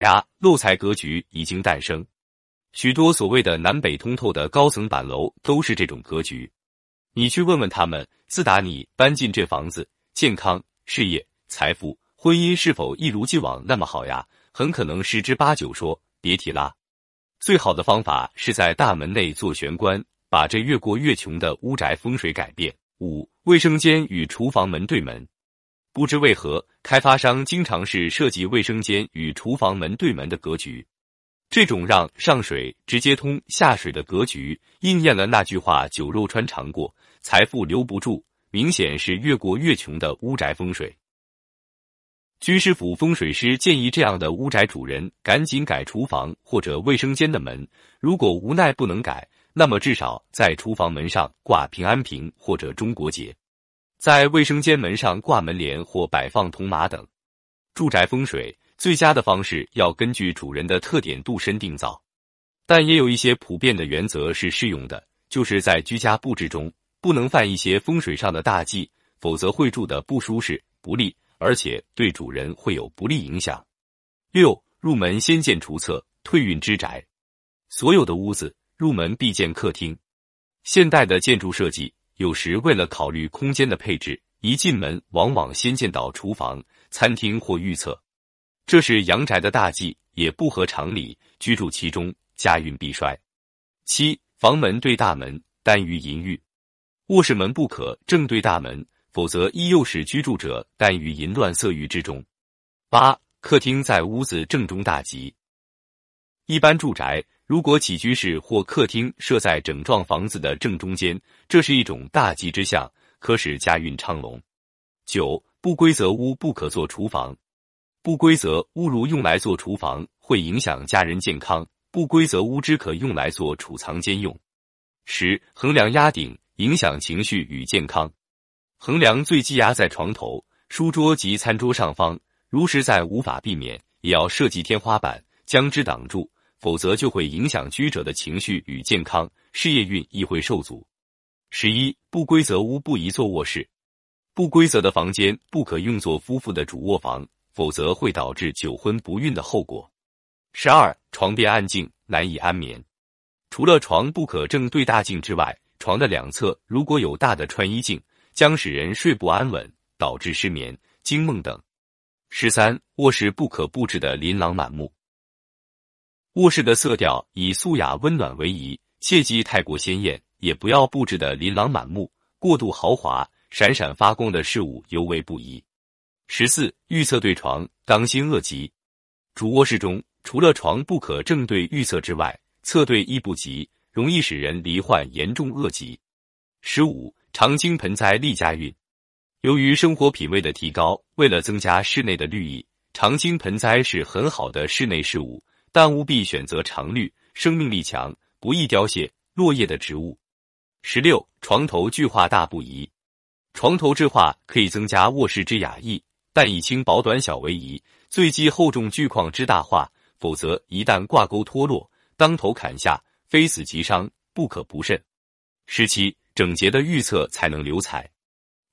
呀，漏财格局已经诞生。许多所谓的南北通透的高层板楼都是这种格局。你去问问他们，自打你搬进这房子，健康、事业、财富、婚姻是否一如既往那么好呀？很可能十之八九说别提啦。最好的方法是在大门内做玄关，把这越过越穷的屋宅风水改变。五、卫生间与厨房门对门。不知为何，开发商经常是设计卫生间与厨房门对门的格局。这种让上水直接通下水的格局，应验了那句话：“酒肉穿肠过，财富留不住。”明显是越过越穷的屋宅风水。居师府风水师建议这样的屋宅主人赶紧改厨房或者卫生间的门。如果无奈不能改，那么至少在厨房门上挂平安瓶或者中国结，在卫生间门上挂门帘或摆放铜马等。住宅风水。最佳的方式要根据主人的特点度身定造，但也有一些普遍的原则是适用的，就是在居家布置中不能犯一些风水上的大忌，否则会住的不舒适、不利，而且对主人会有不利影响。六入门先见厨厕，退运之宅。所有的屋子入门必见客厅。现代的建筑设计有时为了考虑空间的配置，一进门往往先见到厨房、餐厅或浴厕。这是阳宅的大忌，也不合常理。居住其中，家运必衰。七房门对大门，耽于淫欲；卧室门不可正对大门，否则亦诱使居住者耽于淫乱色欲之中。八客厅在屋子正中大吉。一般住宅如果起居室或客厅设在整幢房子的正中间，这是一种大吉之象，可使家运昌隆。九不规则屋不可做厨房。不规则屋如用来做厨房，会影响家人健康；不规则屋只可用来做储藏间用。十横梁压顶，影响情绪与健康。横梁最忌压在床头、书桌及餐桌上方，如实在无法避免，也要设计天花板将之挡住，否则就会影响居者的情绪与健康，事业运亦会受阻。十一不规则屋不宜做卧室，不规则的房间不可用作夫妇的主卧房。否则会导致久婚不孕的后果。十二，床边暗静，难以安眠。除了床不可正对大镜之外，床的两侧如果有大的穿衣镜，将使人睡不安稳，导致失眠、惊梦等。十三，卧室不可布置的琳琅满目。卧室的色调以素雅温暖为宜，切忌太过鲜艳，也不要布置的琳琅满目，过度豪华、闪闪发光的事物尤为不宜。十四，预测对床，当心恶疾。主卧室中，除了床不可正对预测之外，侧对亦不吉，容易使人罹患严重恶疾。十五，常青盆栽利家运。由于生活品味的提高，为了增加室内的绿意，常青盆栽是很好的室内事物，但务必选择常绿、生命力强、不易凋谢落叶的植物。十六，床头巨画大不宜。床头之画可以增加卧室之雅意。但以轻薄短小为宜，最忌厚重巨框之大画，否则一旦挂钩脱落，当头砍下，非死即伤，不可不慎。十七，整洁的预测才能留财。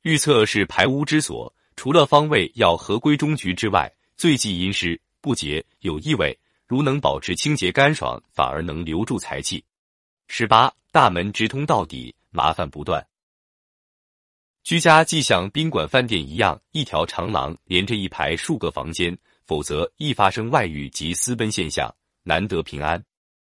预测是排污之所，除了方位要合规中局之外，最忌阴湿不洁有异味。如能保持清洁干爽，反而能留住财气。十八，大门直通到底，麻烦不断。居家既像宾馆、饭店一样，一条长廊连着一排数个房间，否则易发生外遇及私奔现象，难得平安。